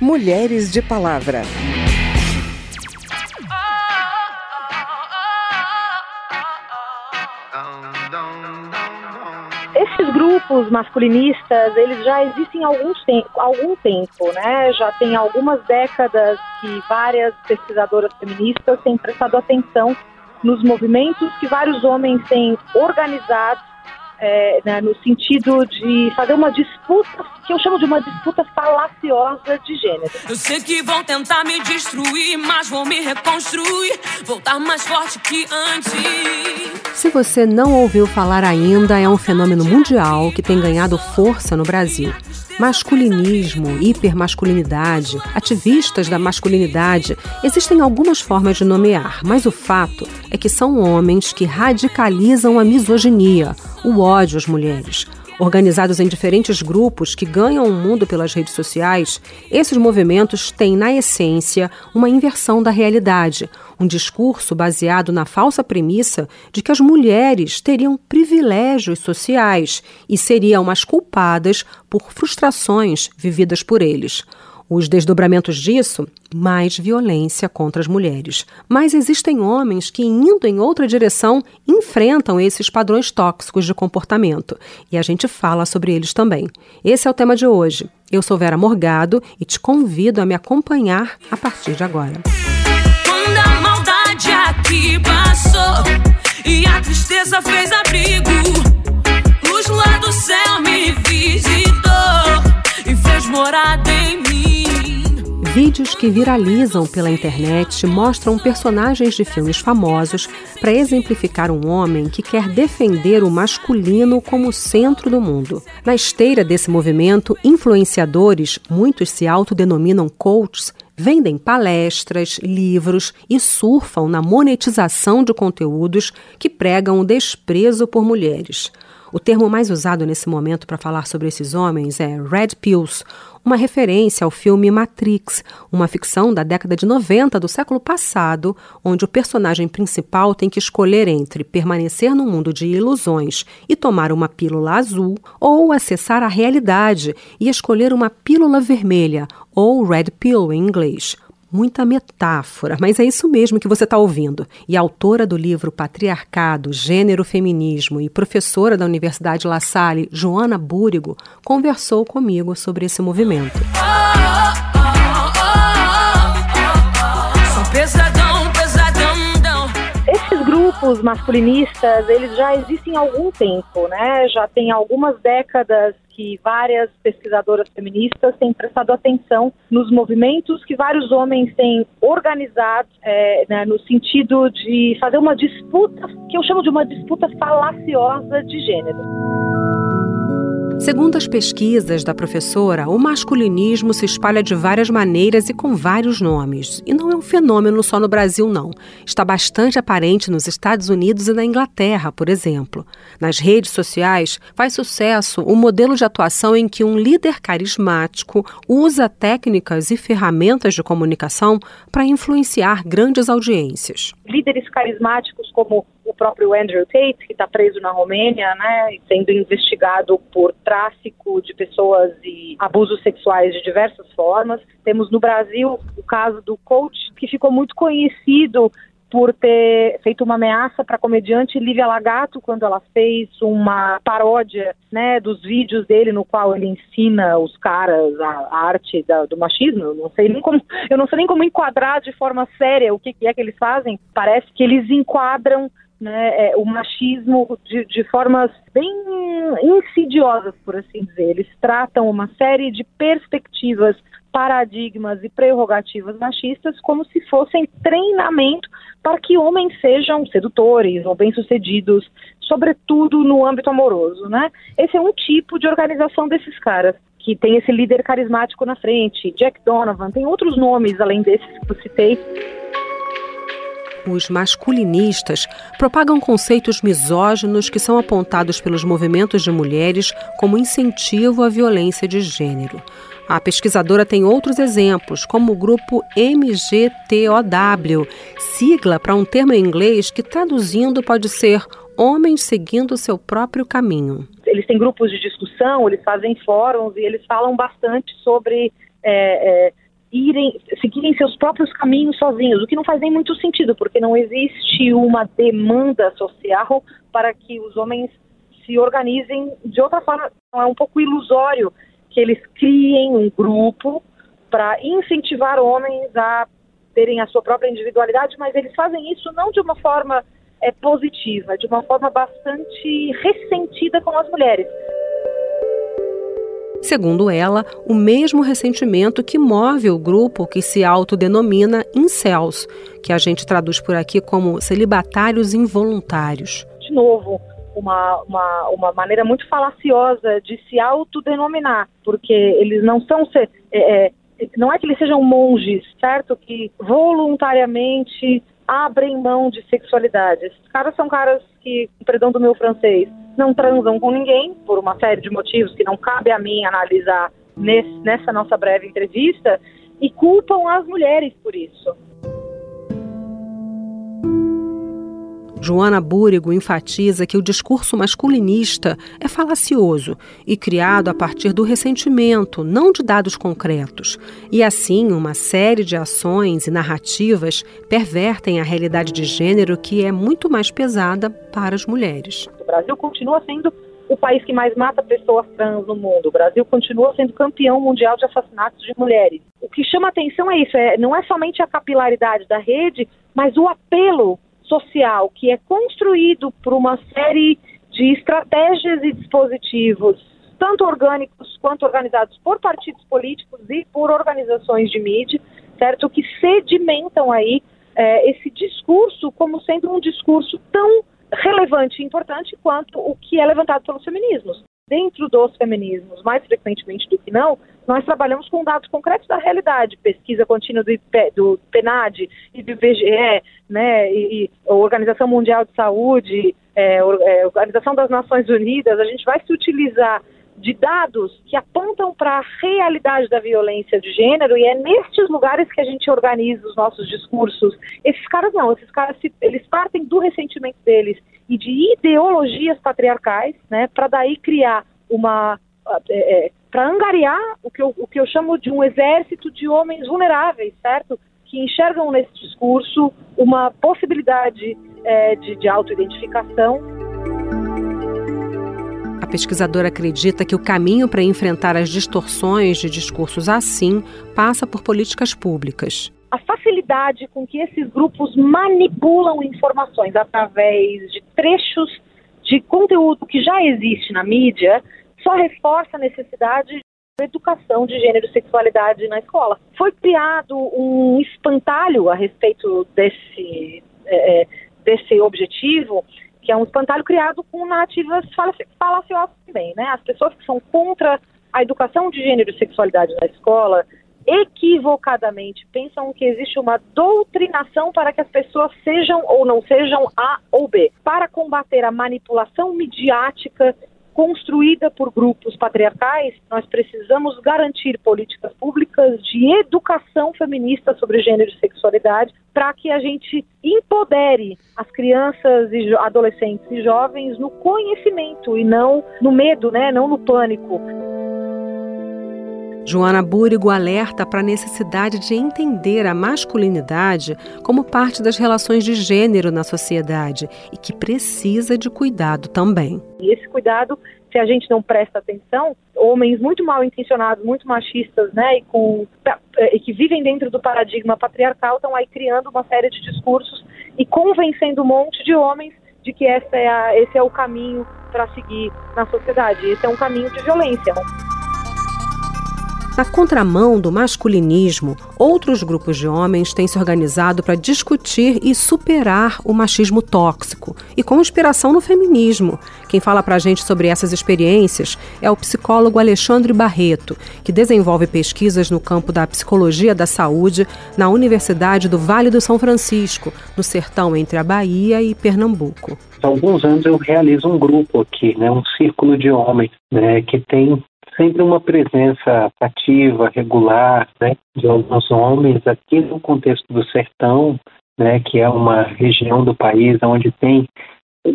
Mulheres de Palavra. Esses grupos masculinistas, eles já existem há algum tempo, algum tempo, né? Já tem algumas décadas que várias pesquisadoras feministas têm prestado atenção nos movimentos que vários homens têm organizado é, né, no sentido de fazer uma disputa, que eu chamo de uma disputa falaciosa de gênero. Eu sei que vão tentar me destruir, mas vou me reconstruir, voltar mais forte que antes. Se você não ouviu falar ainda, é um fenômeno mundial que tem ganhado força no Brasil masculinismo, hipermasculinidade, ativistas da masculinidade, existem algumas formas de nomear, mas o fato é que são homens que radicalizam a misoginia, o ódio às mulheres. Organizados em diferentes grupos que ganham o mundo pelas redes sociais, esses movimentos têm, na essência, uma inversão da realidade, um discurso baseado na falsa premissa de que as mulheres teriam privilégios sociais e seriam as culpadas por frustrações vividas por eles. Os desdobramentos disso, mais violência contra as mulheres. Mas existem homens que, indo em outra direção, enfrentam esses padrões tóxicos de comportamento. E a gente fala sobre eles também. Esse é o tema de hoje. Eu sou Vera Morgado e te convido a me acompanhar a partir de agora. Quando a maldade aqui passou e a tristeza fez abrigo, luz lá do céu me visitou e fez morada em mim. Vídeos que viralizam pela internet mostram personagens de filmes famosos para exemplificar um homem que quer defender o masculino como centro do mundo. Na esteira desse movimento, influenciadores, muitos se autodenominam coaches, vendem palestras, livros e surfam na monetização de conteúdos que pregam o desprezo por mulheres. O termo mais usado nesse momento para falar sobre esses homens é Red Pills, uma referência ao filme Matrix, uma ficção da década de 90 do século passado, onde o personagem principal tem que escolher entre permanecer num mundo de ilusões e tomar uma pílula azul, ou acessar a realidade e escolher uma pílula vermelha, ou red pill em inglês muita metáfora, mas é isso mesmo que você está ouvindo. E autora do livro Patriarcado, Gênero, Feminismo e professora da Universidade La Salle, Joana Búrigo, conversou comigo sobre esse movimento. Esses grupos masculinistas, eles já existem há algum tempo, né? Já tem algumas décadas que várias pesquisadoras feministas têm prestado atenção nos movimentos que vários homens têm organizado é, né, no sentido de fazer uma disputa, que eu chamo de uma disputa falaciosa de gênero. Segundo as pesquisas da professora, o masculinismo se espalha de várias maneiras e com vários nomes. E não é um fenômeno só no Brasil, não. Está bastante aparente nos Estados Unidos e na Inglaterra, por exemplo. Nas redes sociais, faz sucesso o modelo de atuação em que um líder carismático usa técnicas e ferramentas de comunicação para influenciar grandes audiências. Líderes carismáticos como o próprio Andrew Tate, que está preso na Romênia, né, sendo investigado por tráfico de pessoas e abusos sexuais de diversas formas. Temos no Brasil o caso do coach, que ficou muito conhecido por ter feito uma ameaça para a comediante Lívia Lagato quando ela fez uma paródia né, dos vídeos dele no qual ele ensina os caras a, a arte da, do machismo. Eu não sei nem como eu não sei nem como enquadrar de forma séria o que, que é que eles fazem. Parece que eles enquadram né, é, o machismo de, de, formas bem insidiosas, por assim dizer. Eles tratam uma série de perspectivas, paradigmas e prerrogativas machistas como se fossem treinamento para que homens sejam sedutores ou bem-sucedidos, sobretudo no âmbito amoroso, né? Esse é um tipo de organização desses caras que tem esse líder carismático na frente, Jack Donovan, tem outros nomes além desses que eu citei os masculinistas propagam conceitos misóginos que são apontados pelos movimentos de mulheres como incentivo à violência de gênero. A pesquisadora tem outros exemplos, como o grupo MGTOW, sigla para um termo em inglês que traduzindo pode ser homens seguindo seu próprio caminho. Eles têm grupos de discussão, eles fazem fóruns e eles falam bastante sobre é, é, irem, seguirem seus próprios caminhos sozinhos, o que não faz nem muito sentido, porque não existe uma demanda social para que os homens se organizem de outra forma. Então, é um pouco ilusório que eles criem um grupo para incentivar homens a terem a sua própria individualidade, mas eles fazem isso não de uma forma é, positiva, de uma forma bastante ressentida com as mulheres. Segundo ela, o mesmo ressentimento que move o grupo que se autodenomina incels, que a gente traduz por aqui como celibatários involuntários. De novo, uma, uma, uma maneira muito falaciosa de se autodenominar, porque eles não são. É, é, não é que eles sejam monges, certo? Que voluntariamente abrem mão de sexualidade. Esses caras são caras que, perdão do meu francês, não transam com ninguém, por uma série de motivos que não cabe a mim analisar nesse, nessa nossa breve entrevista, e culpam as mulheres por isso. Joana Búrigo enfatiza que o discurso masculinista é falacioso e criado a partir do ressentimento, não de dados concretos. E assim, uma série de ações e narrativas pervertem a realidade de gênero que é muito mais pesada para as mulheres. Brasil continua sendo o país que mais mata pessoas trans no mundo. O Brasil continua sendo campeão mundial de assassinatos de mulheres. O que chama atenção é isso, é, não é somente a capilaridade da rede, mas o apelo social que é construído por uma série de estratégias e dispositivos, tanto orgânicos quanto organizados por partidos políticos e por organizações de mídia, certo? Que sedimentam aí é, esse discurso como sendo um discurso tão relevante e importante quanto o que é levantado pelos feminismos. Dentro dos feminismos, mais frequentemente do que não, nós trabalhamos com dados concretos da realidade, pesquisa contínua do, IP, do PNAD e do IBGE, né, e, e Organização Mundial de Saúde, é, é, Organização das Nações Unidas, a gente vai se utilizar de dados que apontam para a realidade da violência de gênero e é nestes lugares que a gente organiza os nossos discursos. Esses caras não, esses caras eles partem do ressentimento deles e de ideologias patriarcais, né, para daí criar uma é, é para angariar o que, eu, o que eu chamo de um exército de homens vulneráveis, certo? Que enxergam nesse discurso uma possibilidade é, de, de autoidentificação. A pesquisadora acredita que o caminho para enfrentar as distorções de discursos assim passa por políticas públicas a facilidade com que esses grupos manipulam informações através de trechos de conteúdo que já existe na mídia só reforça a necessidade de educação de gênero e sexualidade na escola. Foi criado um espantalho a respeito desse, é, é desse objetivo, que é um espantalho criado com narrativas falaciosas também, né? As pessoas que são contra a educação de gênero e sexualidade na escola equivocadamente pensam que existe uma doutrinação para que as pessoas sejam ou não sejam A ou B. Para combater a manipulação midiática construída por grupos patriarcais, nós precisamos garantir políticas públicas de educação feminista sobre gênero e sexualidade para que a gente empodere as crianças e adolescentes e jovens no conhecimento e não no medo, né, não no pânico. Joana Búrigo alerta para a necessidade de entender a masculinidade como parte das relações de gênero na sociedade e que precisa de cuidado também. E esse cuidado, se a gente não presta atenção, homens muito mal intencionados, muito machistas, né, e, com, e que vivem dentro do paradigma patriarcal, estão aí criando uma série de discursos e convencendo um monte de homens de que essa é a, esse é o caminho para seguir na sociedade. Esse é um caminho de violência. Na contramão do masculinismo, outros grupos de homens têm se organizado para discutir e superar o machismo tóxico e com inspiração no feminismo. Quem fala para a gente sobre essas experiências é o psicólogo Alexandre Barreto, que desenvolve pesquisas no campo da psicologia da saúde na Universidade do Vale do São Francisco, no sertão entre a Bahia e Pernambuco. Há alguns anos eu realizo um grupo aqui, né, um círculo de homens, né, que tem sempre uma presença ativa, regular, né, de alguns homens aqui no contexto do sertão, né, que é uma região do país onde tem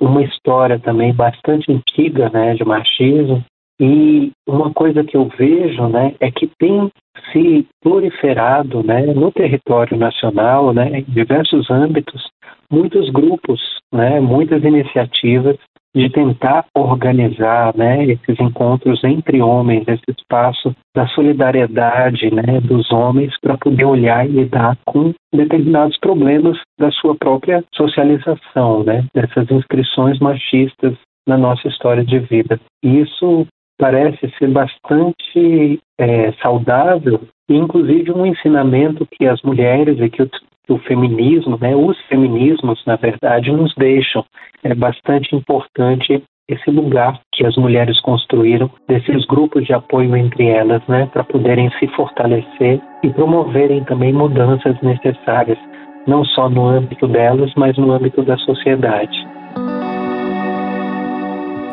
uma história também bastante antiga, né, de machismo. E uma coisa que eu vejo, né, é que tem se proliferado, né, no território nacional, né, em diversos âmbitos, muitos grupos, né, muitas iniciativas de tentar organizar né, esses encontros entre homens, esse espaço da solidariedade né, dos homens para poder olhar e lidar com determinados problemas da sua própria socialização, né, dessas inscrições machistas na nossa história de vida. Isso parece ser bastante é, saudável inclusive, um ensinamento que as mulheres e que o, o feminismo, né, os feminismos, na verdade, nos deixam. É bastante importante esse lugar que as mulheres construíram, desses grupos de apoio entre elas, né, para poderem se fortalecer e promoverem também mudanças necessárias, não só no âmbito delas, mas no âmbito da sociedade.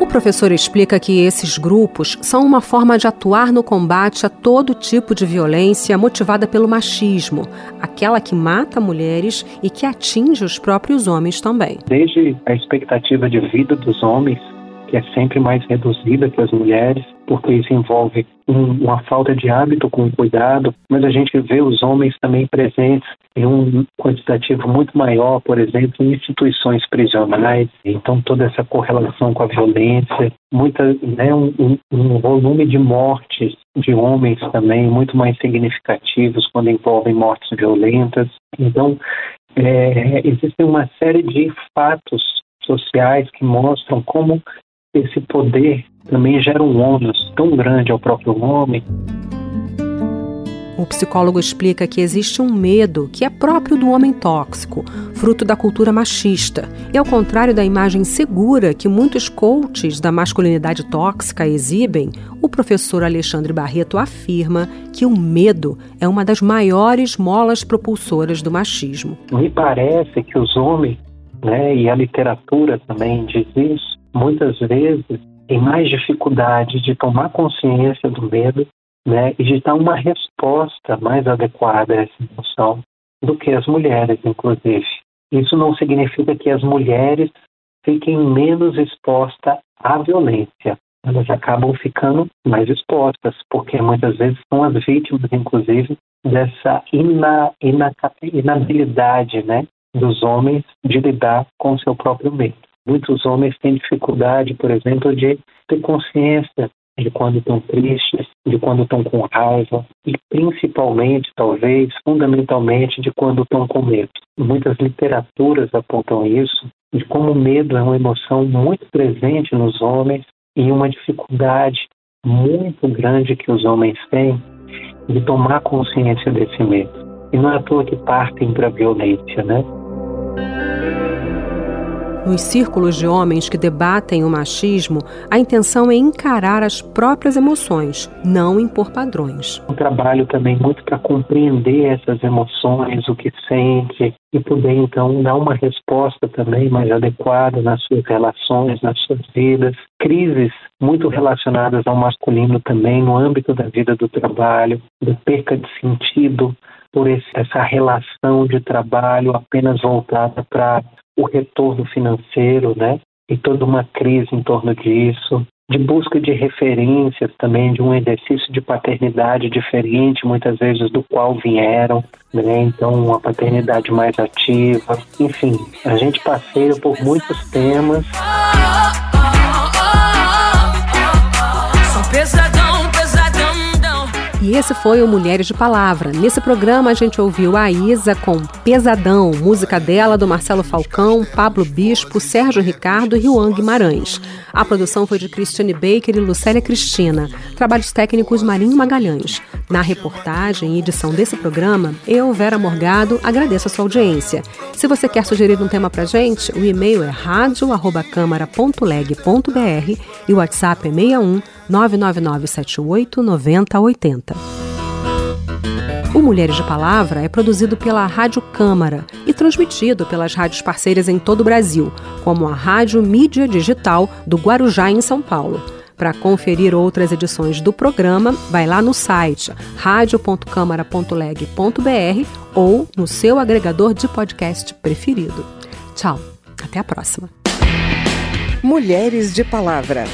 O professor explica que esses grupos são uma forma de atuar no combate a todo tipo de violência motivada pelo machismo, aquela que mata mulheres e que atinge os próprios homens também. Desde a expectativa de vida dos homens que é sempre mais reduzida que as mulheres, porque isso envolve um, uma falta de hábito com cuidado, mas a gente vê os homens também presentes em um quantitativo muito maior, por exemplo, em instituições prisionais, então toda essa correlação com a violência, muita, né, um, um volume de mortes de homens também muito mais significativos quando envolvem mortes violentas. Então, é, existem uma série de fatos sociais que mostram como esse poder também gera um ônus tão grande ao próprio homem. O psicólogo explica que existe um medo que é próprio do homem tóxico, fruto da cultura machista. E ao contrário da imagem segura que muitos coaches da masculinidade tóxica exibem, o professor Alexandre Barreto afirma que o medo é uma das maiores molas propulsoras do machismo. Me parece que os homens, né, e a literatura também diz isso, muitas vezes tem mais dificuldade de tomar consciência do medo né, e de dar uma resposta mais adequada a essa emoção do que as mulheres, inclusive. Isso não significa que as mulheres fiquem menos expostas à violência. Elas acabam ficando mais expostas, porque muitas vezes são as vítimas, inclusive, dessa ina, ina, inabilidade né, dos homens de lidar com o seu próprio medo. Muitos homens têm dificuldade, por exemplo, de ter consciência de quando estão tristes, de quando estão com raiva e principalmente, talvez, fundamentalmente, de quando estão com medo. Muitas literaturas apontam isso, de como o medo é uma emoção muito presente nos homens e uma dificuldade muito grande que os homens têm de tomar consciência desse medo. E não é à toa que partem para a violência, né? Nos círculos de homens que debatem o machismo, a intenção é encarar as próprias emoções, não impor padrões. Um trabalho também muito para compreender essas emoções, o que sente, e poder então dar uma resposta também mais adequada nas suas relações, nas suas vidas. Crises muito relacionadas ao masculino também no âmbito da vida do trabalho, da perca de sentido por esse, essa relação de trabalho apenas voltada para o retorno financeiro, né? E toda uma crise em torno disso, de busca de referências também de um exercício de paternidade diferente, muitas vezes do qual vieram, né? Então, uma paternidade mais ativa. Enfim, a gente passeia por muitos temas. Esse foi o Mulheres de Palavra. Nesse programa a gente ouviu a Isa com Pesadão, música dela do Marcelo Falcão, Pablo Bispo, Sérgio Ricardo e Juan Guimarães. A produção foi de Christiane Baker e Lucélia Cristina. Trabalhos técnicos Marinho Magalhães. Na reportagem e edição desse programa, eu, Vera Morgado, agradeço a sua audiência. Se você quer sugerir um tema pra gente, o e-mail é radio@câmara.leg.br e o WhatsApp é 61 99978 9080. O Mulheres de Palavra é produzido pela Rádio Câmara e transmitido pelas rádios parceiras em todo o Brasil, como a Rádio Mídia Digital do Guarujá, em São Paulo. Para conferir outras edições do programa, vai lá no site radio.câmara.leg.br ou no seu agregador de podcast preferido. Tchau, até a próxima. Mulheres de Palavra.